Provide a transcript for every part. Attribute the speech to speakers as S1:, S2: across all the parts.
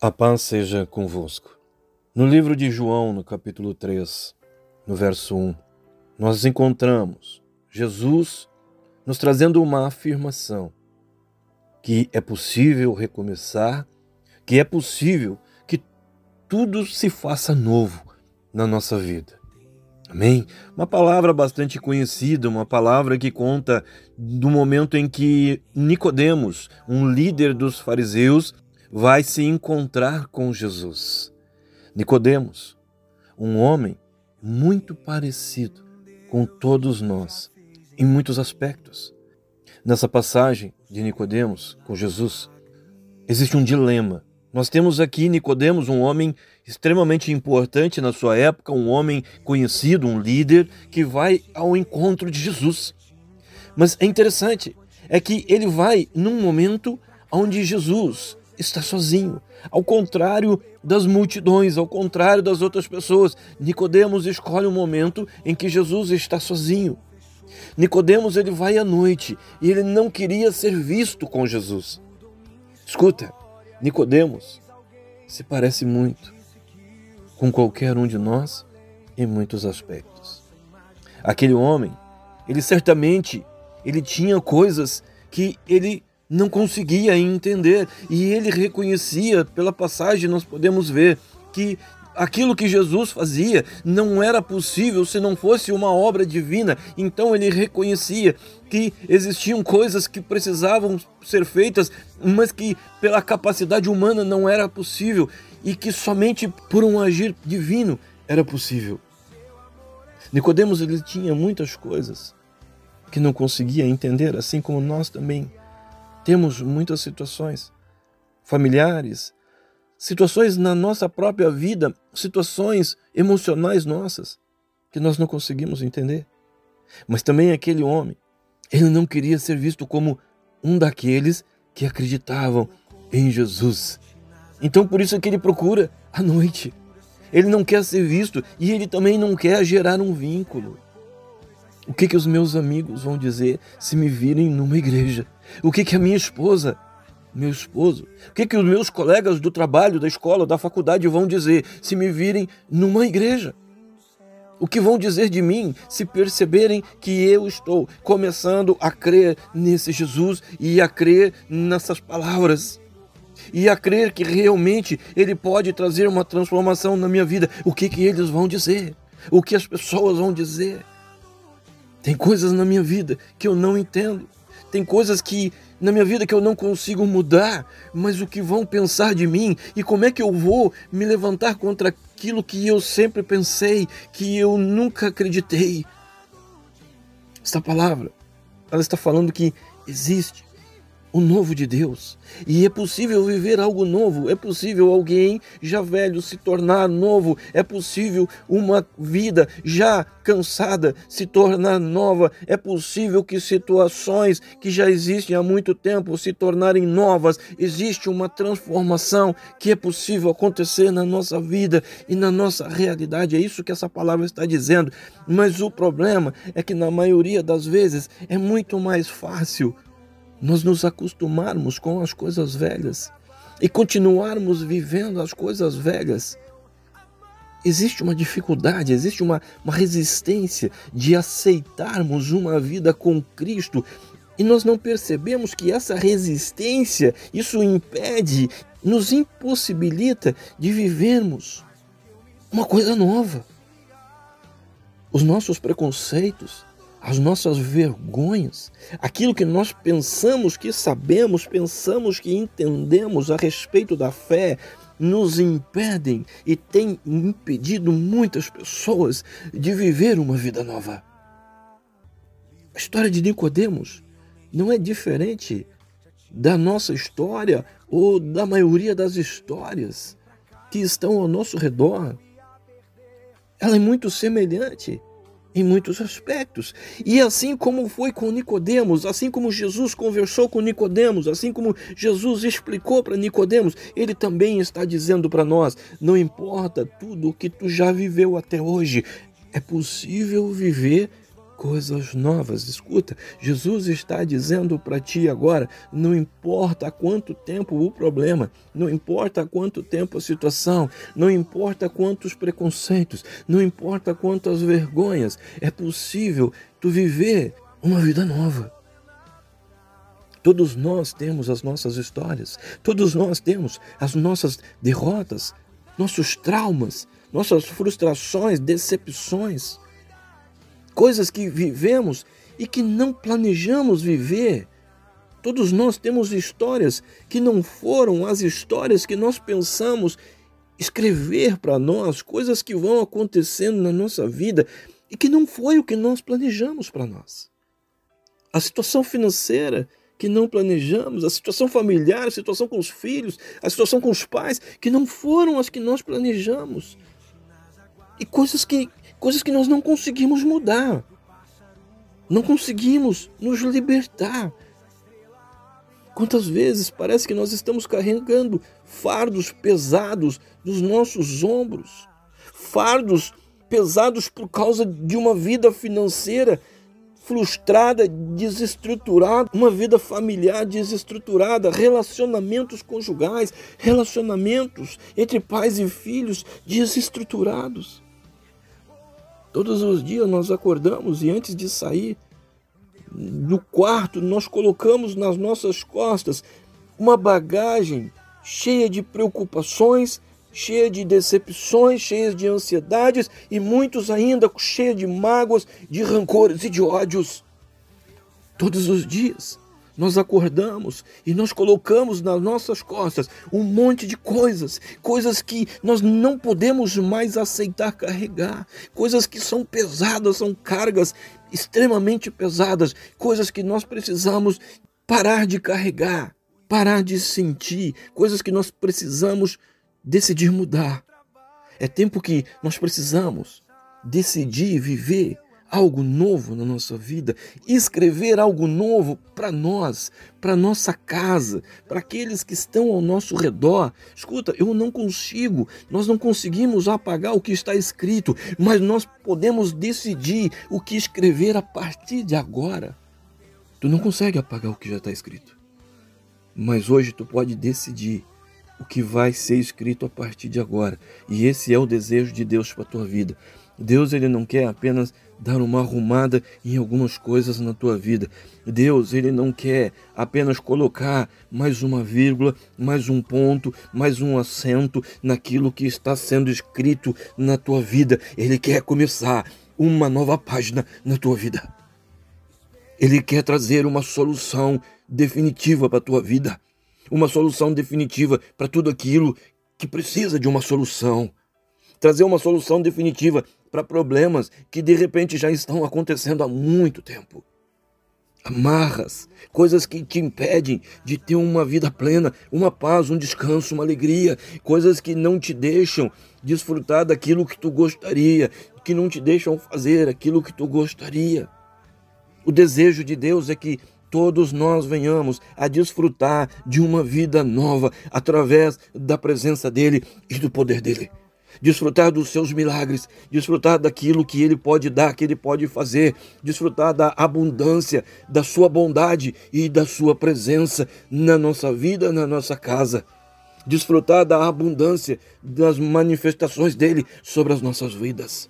S1: A paz seja convosco. No livro de João, no capítulo 3, no verso 1, nós encontramos Jesus nos trazendo uma afirmação que é possível recomeçar, que é possível que tudo se faça novo na nossa vida. Amém? Uma palavra bastante conhecida, uma palavra que conta do momento em que Nicodemos, um líder dos fariseus, vai se encontrar com Jesus. Nicodemos, um homem muito parecido com todos nós em muitos aspectos. Nessa passagem de Nicodemos com Jesus, existe um dilema. Nós temos aqui Nicodemos, um homem extremamente importante na sua época, um homem conhecido, um líder que vai ao encontro de Jesus. Mas é interessante, é que ele vai num momento onde Jesus está sozinho. Ao contrário das multidões, ao contrário das outras pessoas, Nicodemos escolhe um momento em que Jesus está sozinho. Nicodemos ele vai à noite e ele não queria ser visto com Jesus. Escuta, Nicodemos se parece muito com qualquer um de nós em muitos aspectos. Aquele homem, ele certamente ele tinha coisas que ele não conseguia entender. E ele reconhecia, pela passagem nós podemos ver, que aquilo que Jesus fazia não era possível se não fosse uma obra divina. Então ele reconhecia que existiam coisas que precisavam ser feitas, mas que pela capacidade humana não era possível e que somente por um agir divino era possível. Nicodemos ele tinha muitas coisas que não conseguia entender, assim como nós também temos muitas situações familiares, situações na nossa própria vida, situações emocionais nossas que nós não conseguimos entender. Mas também aquele homem, ele não queria ser visto como um daqueles que acreditavam em Jesus. Então por isso é que ele procura a noite. Ele não quer ser visto e ele também não quer gerar um vínculo. O que, que os meus amigos vão dizer se me virem numa igreja? O que, que a minha esposa, meu esposo, o que, que os meus colegas do trabalho, da escola, da faculdade vão dizer se me virem numa igreja? O que vão dizer de mim se perceberem que eu estou começando a crer nesse Jesus e a crer nessas palavras? E a crer que realmente Ele pode trazer uma transformação na minha vida? O que, que eles vão dizer? O que as pessoas vão dizer? Tem coisas na minha vida que eu não entendo. Tem coisas que na minha vida que eu não consigo mudar, mas o que vão pensar de mim e como é que eu vou me levantar contra aquilo que eu sempre pensei, que eu nunca acreditei. Esta palavra, ela está falando que existe o novo de Deus. E é possível viver algo novo, é possível alguém já velho se tornar novo, é possível uma vida já cansada se tornar nova, é possível que situações que já existem há muito tempo se tornarem novas. Existe uma transformação que é possível acontecer na nossa vida e na nossa realidade. É isso que essa palavra está dizendo. Mas o problema é que na maioria das vezes é muito mais fácil nós nos acostumarmos com as coisas velhas e continuarmos vivendo as coisas velhas, existe uma dificuldade, existe uma, uma resistência de aceitarmos uma vida com Cristo e nós não percebemos que essa resistência, isso impede, nos impossibilita de vivermos uma coisa nova. Os nossos preconceitos, as nossas vergonhas, aquilo que nós pensamos que sabemos, pensamos que entendemos a respeito da fé, nos impedem e tem impedido muitas pessoas de viver uma vida nova. A história de Nicodemos não é diferente da nossa história ou da maioria das histórias que estão ao nosso redor. Ela é muito semelhante em muitos aspectos. E assim como foi com Nicodemos, assim como Jesus conversou com Nicodemos, assim como Jesus explicou para Nicodemos, ele também está dizendo para nós: não importa tudo o que tu já viveu até hoje, é possível viver coisas novas. Escuta, Jesus está dizendo para ti agora: não importa há quanto tempo o problema, não importa há quanto tempo a situação, não importa quantos preconceitos, não importa quantas vergonhas, é possível tu viver uma vida nova. Todos nós temos as nossas histórias, todos nós temos as nossas derrotas, nossos traumas, nossas frustrações, decepções coisas que vivemos e que não planejamos viver. Todos nós temos histórias que não foram as histórias que nós pensamos escrever para nós, coisas que vão acontecendo na nossa vida e que não foi o que nós planejamos para nós. A situação financeira que não planejamos, a situação familiar, a situação com os filhos, a situação com os pais que não foram as que nós planejamos. E coisas que coisas que nós não conseguimos mudar. Não conseguimos nos libertar. Quantas vezes parece que nós estamos carregando fardos pesados nos nossos ombros, fardos pesados por causa de uma vida financeira frustrada, desestruturada, uma vida familiar desestruturada, relacionamentos conjugais, relacionamentos entre pais e filhos desestruturados. Todos os dias nós acordamos e antes de sair do quarto, nós colocamos nas nossas costas uma bagagem cheia de preocupações, cheia de decepções, cheia de ansiedades e muitos ainda cheia de mágoas, de rancores e de ódios. Todos os dias nós acordamos e nós colocamos nas nossas costas um monte de coisas, coisas que nós não podemos mais aceitar carregar, coisas que são pesadas, são cargas extremamente pesadas, coisas que nós precisamos parar de carregar, parar de sentir, coisas que nós precisamos decidir mudar. É tempo que nós precisamos decidir viver algo novo na nossa vida, escrever algo novo para nós, para nossa casa, para aqueles que estão ao nosso redor. Escuta, eu não consigo, nós não conseguimos apagar o que está escrito, mas nós podemos decidir o que escrever a partir de agora. Tu não consegue apagar o que já está escrito, mas hoje tu pode decidir o que vai ser escrito a partir de agora. E esse é o desejo de Deus para a tua vida. Deus ele não quer apenas dar uma arrumada em algumas coisas na tua vida. Deus, ele não quer apenas colocar mais uma vírgula, mais um ponto, mais um acento naquilo que está sendo escrito na tua vida. Ele quer começar uma nova página na tua vida. Ele quer trazer uma solução definitiva para a tua vida, uma solução definitiva para tudo aquilo que precisa de uma solução. Trazer uma solução definitiva para problemas que de repente já estão acontecendo há muito tempo. Amarras, coisas que te impedem de ter uma vida plena, uma paz, um descanso, uma alegria, coisas que não te deixam desfrutar daquilo que tu gostaria, que não te deixam fazer aquilo que tu gostaria. O desejo de Deus é que todos nós venhamos a desfrutar de uma vida nova através da presença dele e do poder dele desfrutar dos seus milagres, desfrutar daquilo que Ele pode dar, que Ele pode fazer, desfrutar da abundância, da Sua bondade e da Sua presença na nossa vida, na nossa casa. Desfrutar da abundância das manifestações dele sobre as nossas vidas.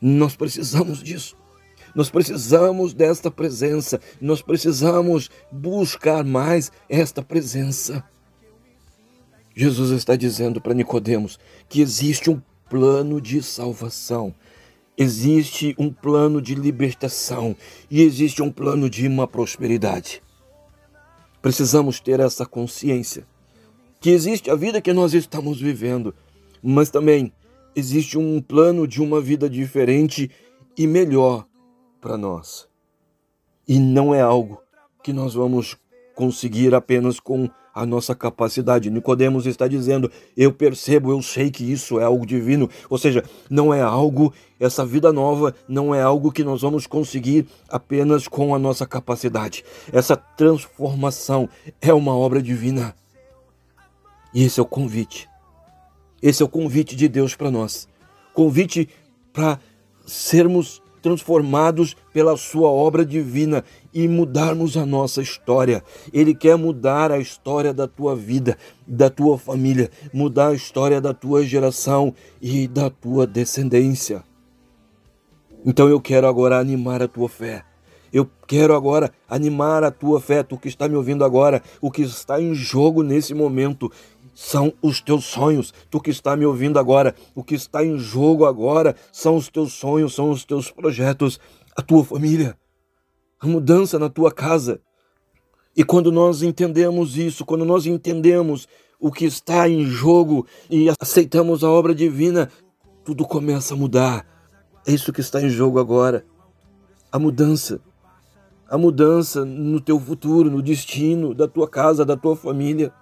S1: Nós precisamos disso. Nós precisamos desta presença, nós precisamos buscar mais esta presença. Jesus está dizendo para Nicodemos que existe um plano de salvação, existe um plano de libertação e existe um plano de uma prosperidade. Precisamos ter essa consciência que existe a vida que nós estamos vivendo, mas também existe um plano de uma vida diferente e melhor para nós. E não é algo que nós vamos conseguir apenas com a nossa capacidade. Nicodemos está dizendo: "Eu percebo, eu sei que isso é algo divino". Ou seja, não é algo essa vida nova não é algo que nós vamos conseguir apenas com a nossa capacidade. Essa transformação é uma obra divina. E esse é o convite. Esse é o convite de Deus para nós. Convite para sermos transformados pela sua obra divina e mudarmos a nossa história. Ele quer mudar a história da tua vida, da tua família, mudar a história da tua geração e da tua descendência. Então eu quero agora animar a tua fé. Eu quero agora animar a tua fé, tu que está me ouvindo agora, o que está em jogo nesse momento são os teus sonhos. Tu que está me ouvindo agora, o que está em jogo agora são os teus sonhos, são os teus projetos, a tua família, a mudança na tua casa. E quando nós entendemos isso, quando nós entendemos o que está em jogo e aceitamos a obra divina, tudo começa a mudar. É isso que está em jogo agora. A mudança a mudança no teu futuro, no destino da tua casa, da tua família.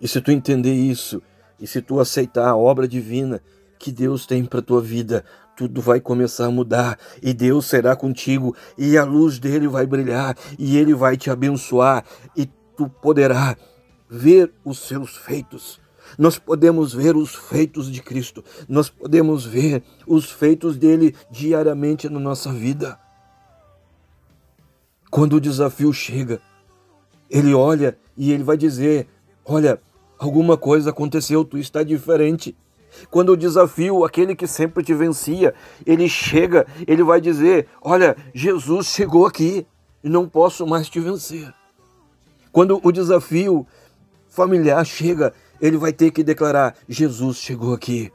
S1: E se tu entender isso, e se tu aceitar a obra divina que Deus tem para tua vida, tudo vai começar a mudar e Deus será contigo e a luz dele vai brilhar e ele vai te abençoar e tu poderá ver os seus feitos. Nós podemos ver os feitos de Cristo, nós podemos ver os feitos dele diariamente na nossa vida. Quando o desafio chega, ele olha e ele vai dizer: Olha, alguma coisa aconteceu, tu está diferente. Quando o desafio, aquele que sempre te vencia, ele chega, ele vai dizer: Olha, Jesus chegou aqui e não posso mais te vencer. Quando o desafio familiar chega, ele vai ter que declarar: Jesus chegou aqui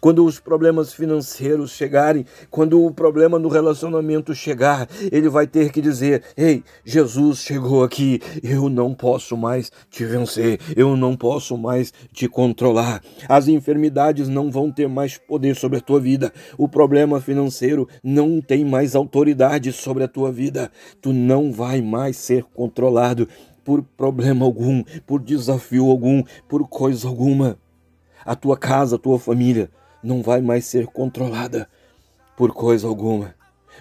S1: quando os problemas financeiros chegarem, quando o problema no relacionamento chegar, ele vai ter que dizer: Ei, Jesus chegou aqui, eu não posso mais te vencer, eu não posso mais te controlar. As enfermidades não vão ter mais poder sobre a tua vida, o problema financeiro não tem mais autoridade sobre a tua vida, tu não vai mais ser controlado por problema algum, por desafio algum, por coisa alguma. A tua casa, a tua família não vai mais ser controlada por coisa alguma.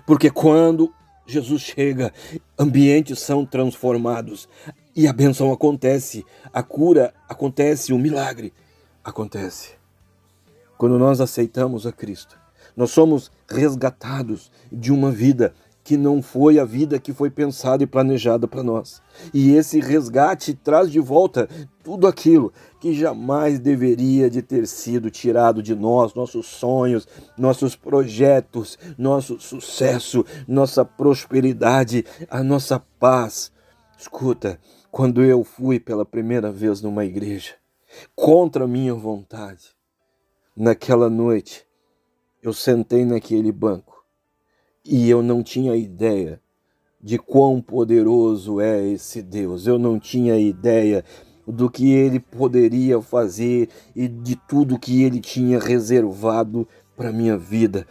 S1: Porque quando Jesus chega, ambientes são transformados e a benção acontece, a cura acontece, o milagre acontece. Quando nós aceitamos a Cristo, nós somos resgatados de uma vida que não foi a vida que foi pensada e planejada para nós. E esse resgate traz de volta tudo aquilo que jamais deveria de ter sido tirado de nós, nossos sonhos, nossos projetos, nosso sucesso, nossa prosperidade, a nossa paz. Escuta, quando eu fui pela primeira vez numa igreja, contra minha vontade, naquela noite, eu sentei naquele banco e eu não tinha ideia de quão poderoso é esse Deus. Eu não tinha ideia do que ele poderia fazer e de tudo que ele tinha reservado para minha vida.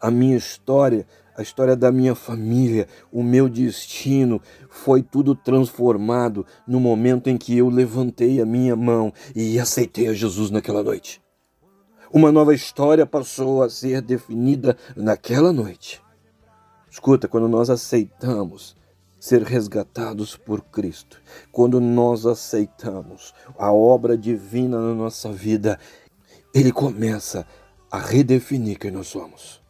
S1: A minha história, a história da minha família, o meu destino foi tudo transformado no momento em que eu levantei a minha mão e aceitei a Jesus naquela noite. Uma nova história passou a ser definida naquela noite. Escuta, quando nós aceitamos ser resgatados por Cristo, quando nós aceitamos a obra divina na nossa vida, Ele começa a redefinir quem nós somos.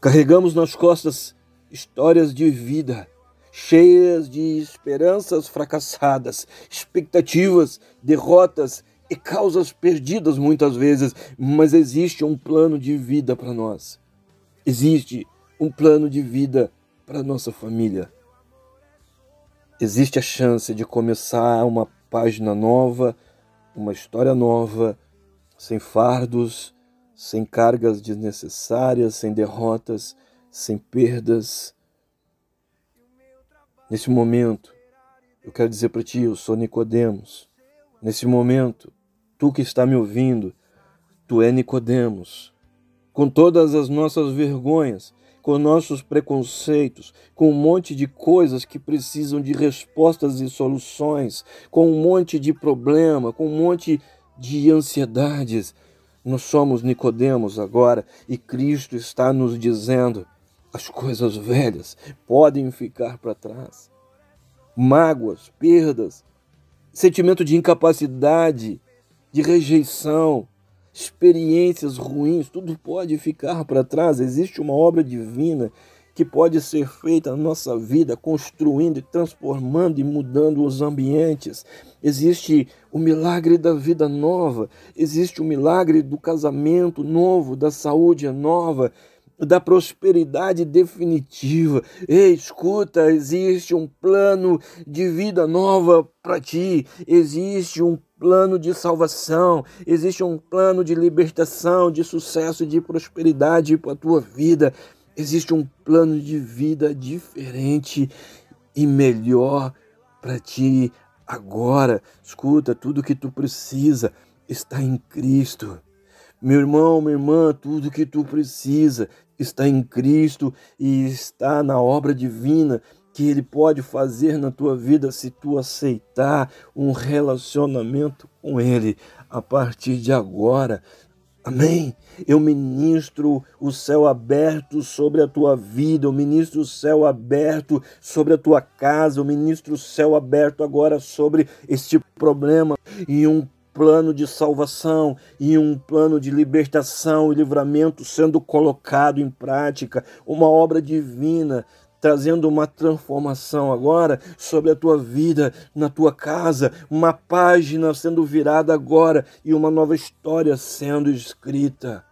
S1: Carregamos nas costas histórias de vida cheias de esperanças fracassadas, expectativas, derrotas e causas perdidas muitas vezes, mas existe um plano de vida para nós. Existe um plano de vida para nossa família. Existe a chance de começar uma página nova, uma história nova, sem fardos, sem cargas desnecessárias, sem derrotas, sem perdas. Nesse momento, eu quero dizer para ti, eu sou Nicodemos. Nesse momento, tu que está me ouvindo, tu é Nicodemos. Com todas as nossas vergonhas, com nossos preconceitos, com um monte de coisas que precisam de respostas e soluções, com um monte de problema, com um monte de ansiedades. Nós somos Nicodemos agora e Cristo está nos dizendo: as coisas velhas podem ficar para trás. Mágoas, perdas, sentimento de incapacidade, de rejeição, experiências ruins, tudo pode ficar para trás. Existe uma obra divina que pode ser feita na nossa vida, construindo e transformando e mudando os ambientes. Existe o milagre da vida nova, existe o milagre do casamento novo, da saúde nova, da prosperidade definitiva. Ei, escuta, existe um plano de vida nova para ti, existe um plano de salvação, existe um plano de libertação, de sucesso, de prosperidade para a tua vida. Existe um plano de vida diferente e melhor para ti agora. Escuta, tudo que tu precisa está em Cristo. Meu irmão, minha irmã, tudo que tu precisa está em Cristo e está na obra divina que Ele pode fazer na tua vida se tu aceitar um relacionamento com Ele a partir de agora. Amém. Eu ministro o céu aberto sobre a tua vida, eu ministro o céu aberto sobre a tua casa, eu ministro o céu aberto agora sobre este problema e um plano de salvação e um plano de libertação e livramento sendo colocado em prática, uma obra divina trazendo uma transformação agora sobre a tua vida, na tua casa, uma página sendo virada agora e uma nova história sendo escrita.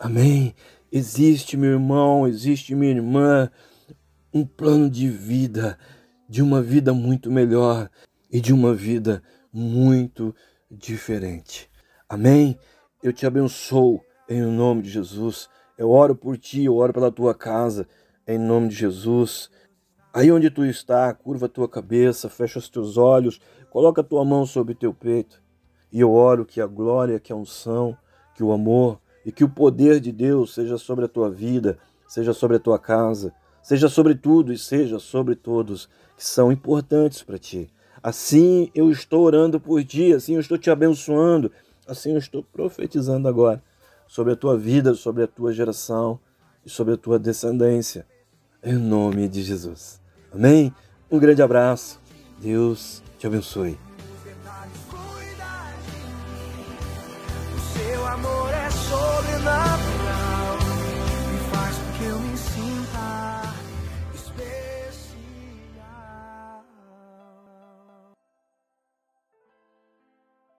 S1: Amém. Existe, meu irmão, existe, minha irmã, um plano de vida, de uma vida muito melhor e de uma vida muito diferente. Amém? Eu te abençoo em nome de Jesus. Eu oro por ti, eu oro pela tua casa em nome de Jesus. Aí onde tu está, curva a tua cabeça, fecha os teus olhos, coloca a tua mão sobre teu peito. E eu oro que a glória, que a unção, que o amor e que o poder de Deus seja sobre a tua vida, seja sobre a tua casa, seja sobre tudo e seja sobre todos que são importantes para ti. Assim eu estou orando por ti, assim eu estou te abençoando, assim eu estou profetizando agora sobre a tua vida, sobre a tua geração e sobre a tua descendência em nome de Jesus. Amém? Um grande abraço. Deus te abençoe.